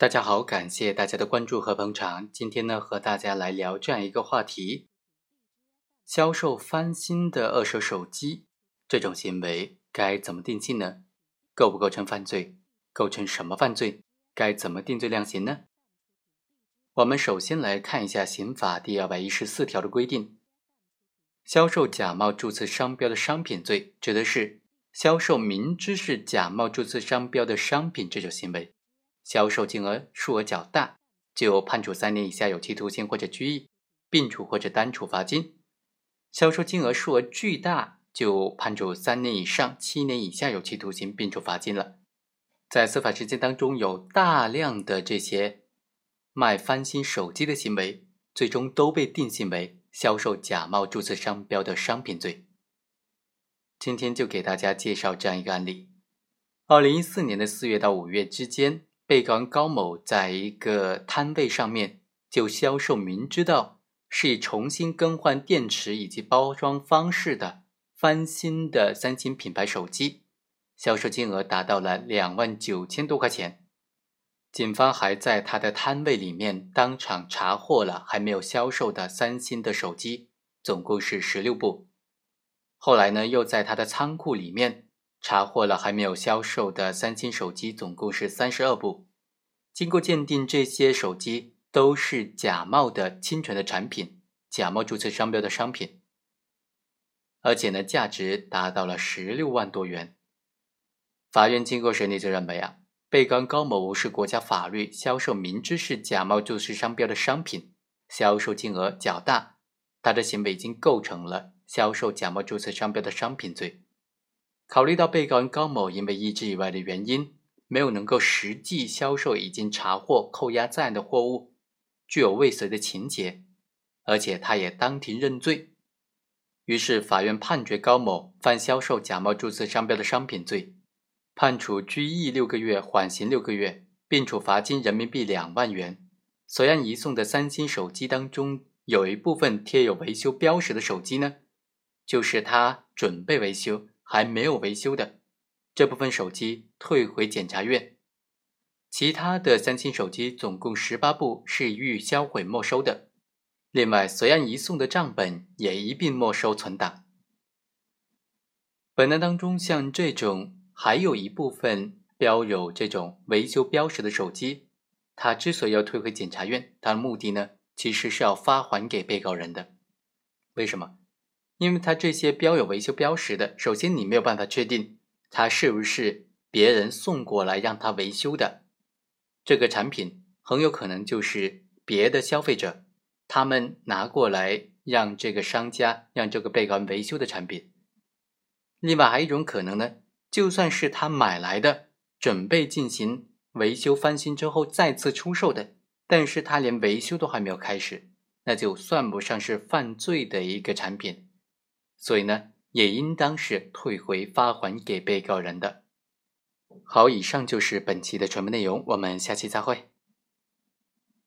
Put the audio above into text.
大家好，感谢大家的关注和捧场。今天呢，和大家来聊这样一个话题：销售翻新的二手手机，这种行为该怎么定性呢？构不构成犯罪？构成什么犯罪？该怎么定罪量刑呢？我们首先来看一下刑法第二百一十四条的规定：销售假冒注册商标的商品罪，指的是销售明知是假冒注册商标的商品这种行为。销售金额数额较大，就判处三年以下有期徒刑或者拘役，并处或者单处罚金；销售金额数额巨大，就判处三年以上七年以下有期徒刑，并处罚金了。在司法实践当中，有大量的这些卖翻新手机的行为，最终都被定性为销售假冒注册商标的商品罪。今天就给大家介绍这样一个案例：二零一四年的四月到五月之间。被告人高某在一个摊位上面就销售明知道是以重新更换电池以及包装方式的翻新的三星品牌手机，销售金额达到了两万九千多块钱。警方还在他的摊位里面当场查获了还没有销售的三星的手机，总共是十六部。后来呢，又在他的仓库里面。查获了还没有销售的三星手机，总共是三十二部。经过鉴定，这些手机都是假冒的侵权的产品，假冒注册商标的商品，而且呢，价值达到了十六万多元。法院经过审理就认为啊，被告人高某无视国家法律，销售明知是假冒注册商标的商品，销售金额较大，他的行为已经构成了销售假冒注册商标的商品罪。考虑到被告人高某因为意志以外的原因，没有能够实际销售已经查获扣押在案的货物，具有未遂的情节，而且他也当庭认罪，于是法院判决高某犯销售假冒注册商标的商品罪，判处拘役六个月，缓刑六个月，并处罚金人民币两万元。所案移送的三星手机当中，有一部分贴有维修标识的手机呢，就是他准备维修。还没有维修的这部分手机退回检察院，其他的三星手机总共十八部是予销毁没收的。另外，随案移送的账本也一并没收存档。本案当中，像这种还有一部分标有这种维修标识的手机，它之所以要退回检察院，它的目的呢，其实是要发还给被告人的。为什么？因为它这些标有维修标识的，首先你没有办法确定它是不是别人送过来让他维修的，这个产品很有可能就是别的消费者他们拿过来让这个商家让这个被告人维修的产品。另外还有一种可能呢，就算是他买来的，准备进行维修翻新之后再次出售的，但是他连维修都还没有开始，那就算不上是犯罪的一个产品。所以呢，也应当是退回发还给被告人的。好，以上就是本期的全部内容，我们下期再会。